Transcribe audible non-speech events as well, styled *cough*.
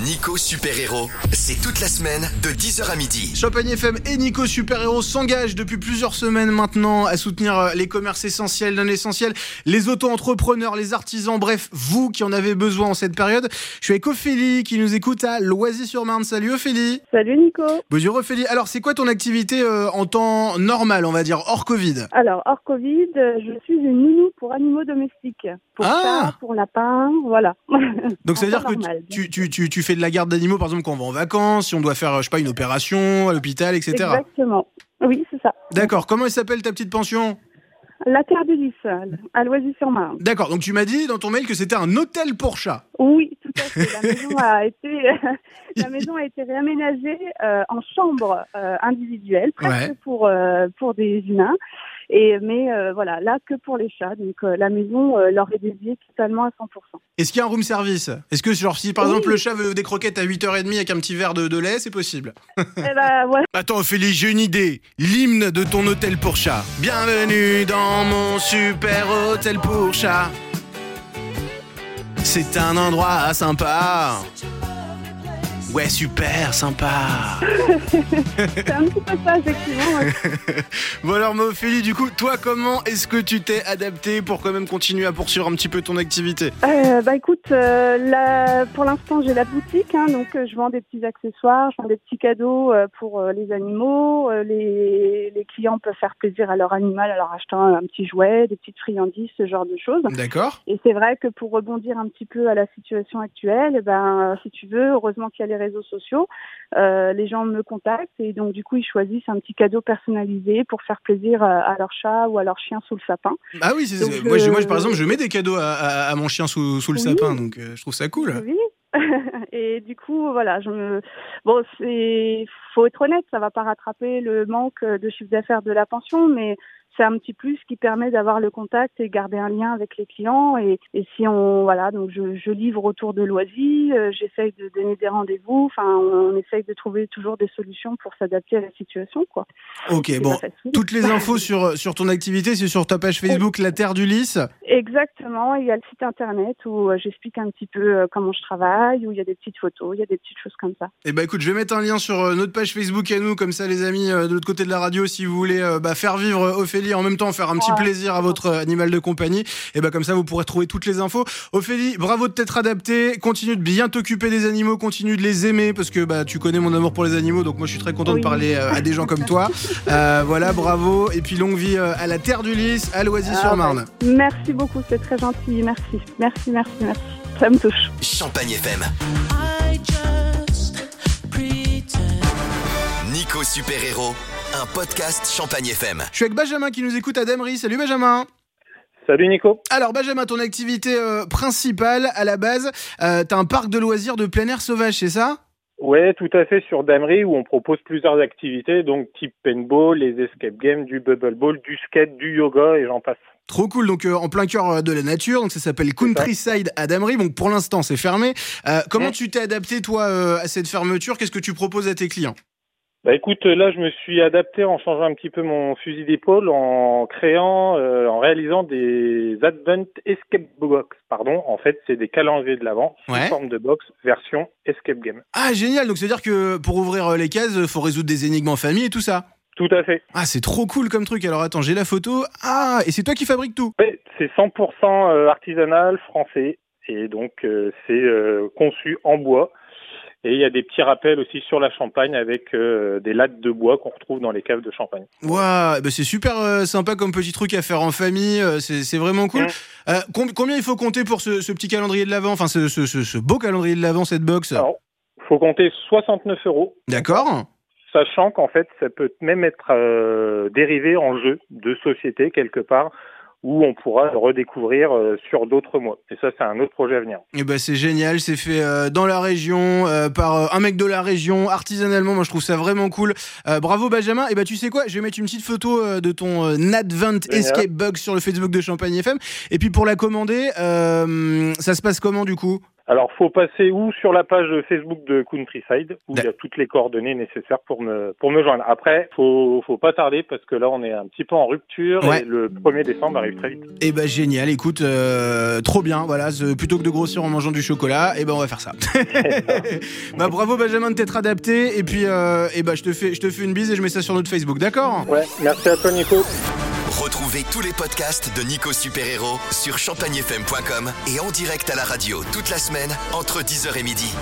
Nico Super Héros, c'est toute la semaine de 10h à midi. Champagne FM et Nico Super Héros s'engagent depuis plusieurs semaines maintenant à soutenir euh, les commerces essentiels d'un essentiel, les auto-entrepreneurs, les artisans, bref, vous qui en avez besoin en cette période. Je suis avec Ophélie qui nous écoute à Loisy-sur-Marne. Salut Ophélie. Salut Nico. Bonjour Ophélie. Alors, c'est quoi ton activité euh, en temps normal, on va dire, hors Covid? Alors, hors Covid, euh, je suis une nounou pour animaux domestiques. Pour Ah chats, pour lapins, voilà. *laughs* Donc, ça veut dire que tu, tu, tu, tu fais de la garde d'animaux, par exemple, quand on va en vacances, si on doit faire, je sais pas, une opération à l'hôpital, etc. Exactement. Oui, c'est ça. D'accord. Comment elle s'appelle ta petite pension? La Terre du Lys, à Loisy-sur-Marne. D'accord. Donc, tu m'as dit dans ton mail que c'était un hôtel pour chats. Oui, tout à fait. La maison a *laughs* été, *laughs* la maison a été réaménagée euh, en chambre euh, individuelle, presque Ouais. pour euh, pour des humains. Et mais euh, voilà, là que pour les chats. Donc euh, la maison euh, leur est dédiée totalement à 100%. Est-ce qu'il y a un room service? Est-ce que, genre, si par Oui. exemple le chat veut des croquettes à 8h30 avec un petit verre de, de lait, c'est possible? Eh ben *laughs* ouais. Attends, Ophélie, j'ai une idée. L'hymne de ton hôtel pour chat. Bienvenue dans mon super hôtel pour chat. C'est un endroit sympa. Ouais, super sympa. *laughs* C'est un petit peu ça effectivement. ouais. *laughs* Bon alors, ma Ophélie, du coup, toi, comment est-ce que tu t'es adapté pour quand même continuer à poursuivre un petit peu ton activité? Euh, bah écoute, euh, pour l'instant j'ai la boutique, hein, donc euh, je vends des petits accessoires, je vends des petits cadeaux pour les animaux. Les, les clients peuvent faire plaisir à leur animal en leur achetant un petit jouet, des petites friandises, ce genre de choses. D'accord Et c'est vrai que pour rebondir un petit peu à la situation actuelle, eh ben, si tu veux, heureusement qu'il y a les réseaux sociaux, euh, les gens me contactent et donc du coup ils choisissent un petit cadeau personnalisé pour faire plaisir à, à leur chat ou à leur chien sous le sapin. Ah oui, moi, je- moi, euh, par exemple, je mets des cadeaux à, à- à mon chien sous, sous le Oui. sapin, donc euh, je trouve ça cool. Oui. *laughs* et du coup, voilà, je me. Bon, c'est. Faut être honnête, ça va pas rattraper le manque de chiffre d'affaires de la pension, mais c'est un petit plus qui permet d'avoir le contact et garder un lien avec les clients. Et, et si on, voilà, donc je, je livre autour de loisirs, euh, j'essaye de donner des rendez-vous. Enfin, on, on essaye de trouver toujours des solutions pour s'adapter à la situation, quoi. Ok, bon. Toutes les infos sur, sur ton activité, c'est sur ta page Facebook La Terre du Lys. Exactement. Il y a le site internet où euh, j'explique un petit peu euh, comment je travaille, où il y a des petites photos, il y a des petites choses comme ça. Et bah écoute, je vais mettre un lien sur euh, notre page Facebook à nous, comme ça les amis euh, de l'autre côté de la radio, si vous voulez euh, bah, faire vivre euh, Ophélie en même temps, faire un petit Ouais. plaisir à votre animal de compagnie, et bah comme ça vous pourrez trouver toutes les infos. Ophélie, bravo de t'être adapté, continue de bien t'occuper des animaux, continue de les aimer, parce que bah tu connais mon amour pour les animaux, donc moi je suis très content de parler euh, à des gens comme toi. *laughs* Euh, voilà, bravo, et puis longue vie euh, à la Terre du Lys, à Loisy-sur-Marne. Ah, ouais. Merci beaucoup, c'est très gentil. Merci, merci, merci, merci. Ça me touche. Champagne FM, Nico Super Héros, un podcast Champagne FM. Je suis avec Benjamin qui nous écoute à Damery. Salut Benjamin Salut Nico. Alors Benjamin, ton activité euh, principale à la base, euh, t'as un parc de loisirs de plein air sauvage, c'est ça? Ouais, tout à fait sur Damery où on propose plusieurs activités, donc type paintball, les escape games, du bubble ball, du skate, du yoga et j'en passe. Trop cool, donc euh, en plein cœur euh, de la nature, donc ça s'appelle Countryside à Damery, donc pour l'instant c'est fermé. Euh, comment Ouais. tu t'es adapté toi euh, à cette fermeture? Qu'est-ce que tu proposes à tes clients? Bah écoute, là je me suis adapté en changeant un petit peu mon fusil d'épaule, en créant, euh, en réalisant des Advent Escape Box. Pardon, en fait c'est des calendriers de l'avant sous Ouais. forme de box version Escape Game. Ah génial, donc c'est à dire que pour ouvrir euh, les cases, euh, faut résoudre des énigmes en famille et tout ça. Tout à fait. Ah c'est trop cool comme truc, alors attends, j'ai la photo. Ah, et c'est toi qui fabriques tout Ouais, c'est 100% artisanal français et donc euh, c'est euh, conçu en bois. Et il y a des petits rappels aussi sur la Champagne avec euh, des lattes de bois qu'on retrouve dans les caves de Champagne. Waouh, bah c'est super euh, sympa comme petit truc à faire en famille, euh, c'est vraiment cool. Mm. Euh, com- combien il faut compter pour ce, ce petit calendrier de l'avant, enfin ce, ce, ce- ce beau calendrier de l'avant, cette box? Alors, faut compter 69 euros, D'accord sachant qu'en fait ça peut même être euh, dérivé en jeu de société quelque part où on pourra le redécouvrir euh, sur d'autres mois. Et ça c'est un autre projet à venir. Et bah c'est génial, c'est fait euh, dans la région, euh, par euh, un mec de la région, artisanalement, moi je trouve ça vraiment cool. Euh, bravo Benjamin, et bah tu sais quoi, je vais mettre une petite photo euh, de ton euh, Advent Génial. Escape Bug sur le Facebook de Champagne FM. Et puis pour la commander, euh, ça se passe comment du coup? Alors, faut passer ou sur la page Facebook de Countryside, où il y a toutes les coordonnées nécessaires pour me, pour me joindre. Après, faut, faut pas tarder parce que là, on est un petit peu en rupture Ouais. et le 1er décembre arrive très vite. Eh ben génial, écoute, euh, trop bien, voilà, plutôt que de grossir en mangeant du chocolat, eh ben on va faire ça. *laughs* bah bravo Benjamin de t'être adapté, et puis euh, eh ben je te fais, je te fais une bise et je mets ça sur notre Facebook, d'accord? Ouais, merci à toi, Nico. Retrouvez tous les podcasts de Nico Super Héros sur champagnefm.com et en direct à la radio toute la semaine entre 10h et midi.